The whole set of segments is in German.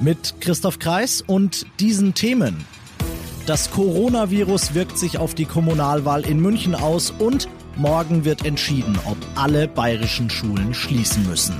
Mit Christoph Kreis und diesen Themen. Das Coronavirus wirkt sich auf die Kommunalwahl in München aus und morgen wird entschieden, ob alle bayerischen Schulen schließen müssen.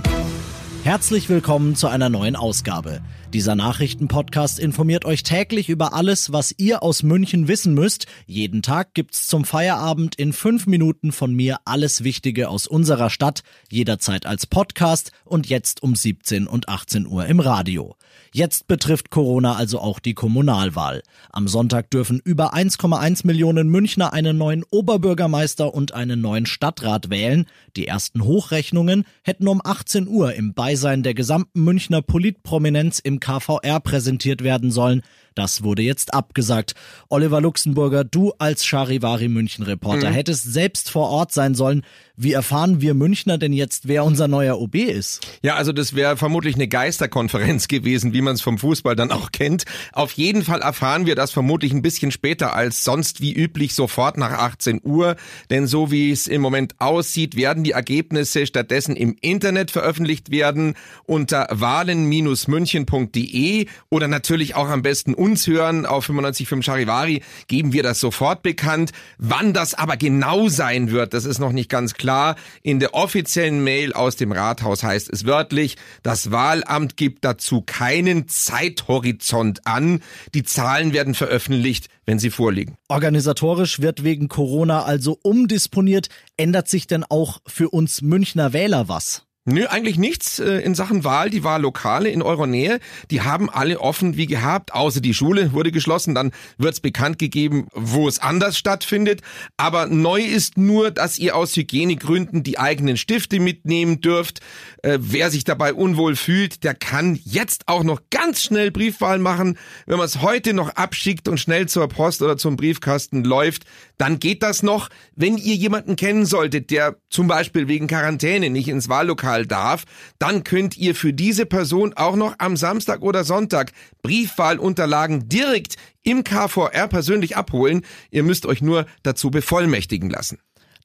Herzlich willkommen zu einer neuen Ausgabe. Dieser Nachrichtenpodcast informiert euch täglich über alles, was ihr aus München wissen müsst. Jeden Tag gibt's zum Feierabend in fünf Minuten von mir alles Wichtige aus unserer Stadt, jederzeit als Podcast und jetzt um 17 und 18 Uhr im Radio. Jetzt betrifft Corona also auch die Kommunalwahl. Am Sonntag dürfen über 1,1 Millionen Münchner einen neuen Oberbürgermeister und einen neuen Stadtrat wählen. Die ersten Hochrechnungen hätten um 18 Uhr im Beisein der gesamten Münchner Politprominenz im KVR präsentiert werden sollen. Das wurde jetzt abgesagt. Oliver Luxemburger, du als Charivari München Reporter mhm. hättest selbst vor Ort sein sollen. Wie erfahren wir Münchner denn jetzt, wer unser neuer OB ist? Ja, also das wäre vermutlich eine Geisterkonferenz gewesen, wie man es vom Fußball dann auch kennt. Auf jeden Fall erfahren wir das vermutlich ein bisschen später als sonst wie üblich sofort nach 18 Uhr. Denn so wie es im Moment aussieht, werden die Ergebnisse stattdessen im Internet veröffentlicht werden unter wahlen-münchen.de oder natürlich auch am besten uns hören auf 95.5 Charivari geben wir das sofort bekannt. Wann das aber genau sein wird, das ist noch nicht ganz klar in der offiziellen Mail aus dem Rathaus heißt es wörtlich, das Wahlamt gibt dazu keinen Zeithorizont an. Die Zahlen werden veröffentlicht, wenn sie vorliegen. Organisatorisch wird wegen Corona also umdisponiert. Ändert sich denn auch für uns Münchner Wähler was? Nö, eigentlich nichts äh, in Sachen Wahl. Die Wahllokale in eurer Nähe, die haben alle offen wie gehabt, außer die Schule wurde geschlossen. Dann wird's bekannt gegeben, wo es anders stattfindet. Aber neu ist nur, dass ihr aus Hygienegründen die eigenen Stifte mitnehmen dürft. Äh, wer sich dabei unwohl fühlt, der kann jetzt auch noch ganz schnell Briefwahl machen. Wenn man es heute noch abschickt und schnell zur Post oder zum Briefkasten läuft, dann geht das noch. Wenn ihr jemanden kennen solltet, der zum Beispiel wegen Quarantäne nicht ins Wahllokal Briefwahl darf, dann könnt ihr für diese Person auch noch am Samstag oder Sonntag Briefwahlunterlagen direkt im KVR persönlich abholen. Ihr müsst euch nur dazu bevollmächtigen lassen.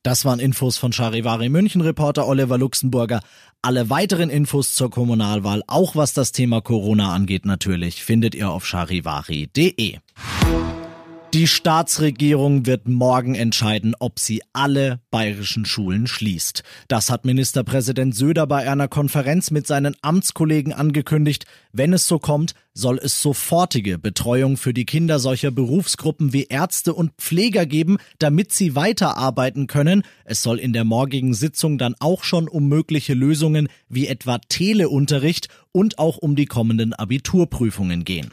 Das waren Infos von Charivari München Reporter Oliver Luxemburger. Alle weiteren Infos zur Kommunalwahl, auch was das Thema Corona angeht natürlich, findet ihr auf charivari.de. Die Staatsregierung wird morgen entscheiden, ob sie alle bayerischen Schulen schließt. Das hat Ministerpräsident Söder bei einer Konferenz mit seinen Amtskollegen angekündigt. Wenn es so kommt, soll es sofortige Betreuung für die Kinder solcher Berufsgruppen wie Ärzte und Pfleger geben, damit sie weiterarbeiten können. Es soll in der morgigen Sitzung dann auch schon um mögliche Lösungen wie etwa Teleunterricht und auch um die kommenden Abiturprüfungen gehen.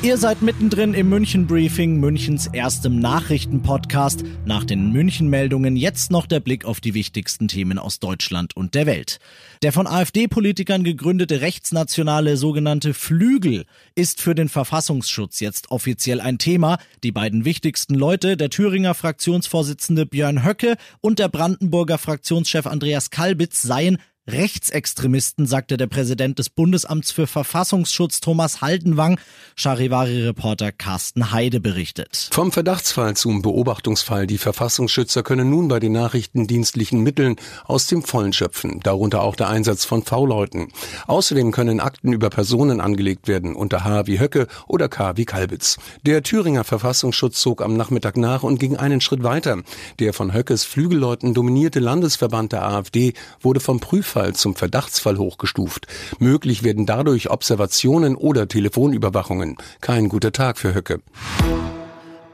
Ihr seid mittendrin im München Briefing, Münchens erstem Nachrichtenpodcast. Nach den München-Meldungen jetzt noch der Blick auf die wichtigsten Themen aus Deutschland und der Welt. Der von AfD-Politikern gegründete rechtsnationale sogenannte Flügel ist für den Verfassungsschutz jetzt offiziell ein Thema. Die beiden wichtigsten Leute, der Thüringer Fraktionsvorsitzende Björn Höcke und der Brandenburger Fraktionschef Andreas Kalbitz seien Rechtsextremisten, sagte der Präsident des Bundesamts für Verfassungsschutz Thomas Haldenwang. Charivari-Reporter Carsten Heide berichtet. Vom Verdachtsfall zum Beobachtungsfall. Die Verfassungsschützer können nun bei den nachrichtendienstlichen Mitteln aus dem Vollen schöpfen, darunter auch der Einsatz von V-Leuten. Außerdem können Akten über Personen angelegt werden, unter H wie Höcke oder K wie Kalbitz. Der Thüringer Verfassungsschutz zog am Nachmittag nach und ging einen Schritt weiter. Der von Höckes Flügelleuten dominierte Landesverband der AfD wurde vom Prüfer Fall zum Verdachtsfall hochgestuft. Möglich werden dadurch Observationen oder Telefonüberwachungen. Kein guter Tag für Höcke.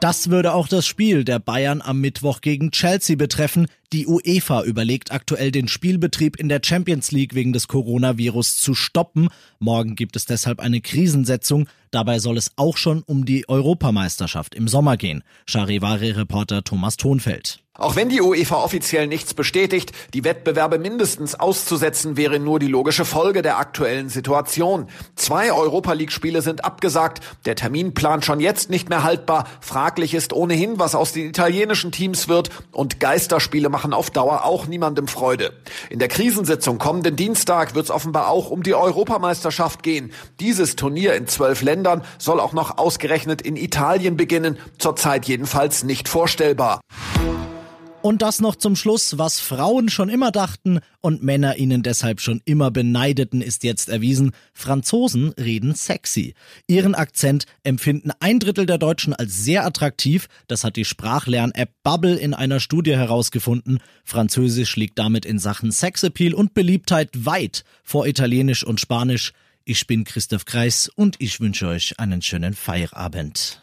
Das würde auch das Spiel der Bayern am Mittwoch gegen Chelsea betreffen. Die UEFA überlegt aktuell den Spielbetrieb in der Champions League wegen des Coronavirus zu stoppen. Morgen gibt es deshalb eine Krisensetzung. Dabei soll es auch schon um die Europameisterschaft im Sommer gehen. Charivari-Reporter Thomas Thonfeld. Auch wenn die UEFA offiziell nichts bestätigt, die Wettbewerbe mindestens auszusetzen wäre nur die logische Folge der aktuellen Situation. Zwei Europa League Spiele sind abgesagt, der Terminplan schon jetzt nicht mehr haltbar, fraglich ist ohnehin, was aus den italienischen Teams wird und Geisterspiele machen auf Dauer auch niemandem Freude. In der Krisensitzung kommenden Dienstag wird es offenbar auch um die Europameisterschaft gehen. Dieses Turnier in zwölf Ländern soll auch noch ausgerechnet in Italien beginnen, zurzeit jedenfalls nicht vorstellbar. Und das noch zum Schluss, was Frauen schon immer dachten und Männer ihnen deshalb schon immer beneideten, ist jetzt erwiesen. Franzosen reden sexy. Ihren Akzent empfinden ein Drittel der Deutschen als sehr attraktiv. Das hat die Sprachlern-App Bubble in einer Studie herausgefunden. Französisch liegt damit in Sachen Sexappeal und Beliebtheit weit vor Italienisch und Spanisch. Ich bin Christoph Kreis und ich wünsche euch einen schönen Feierabend.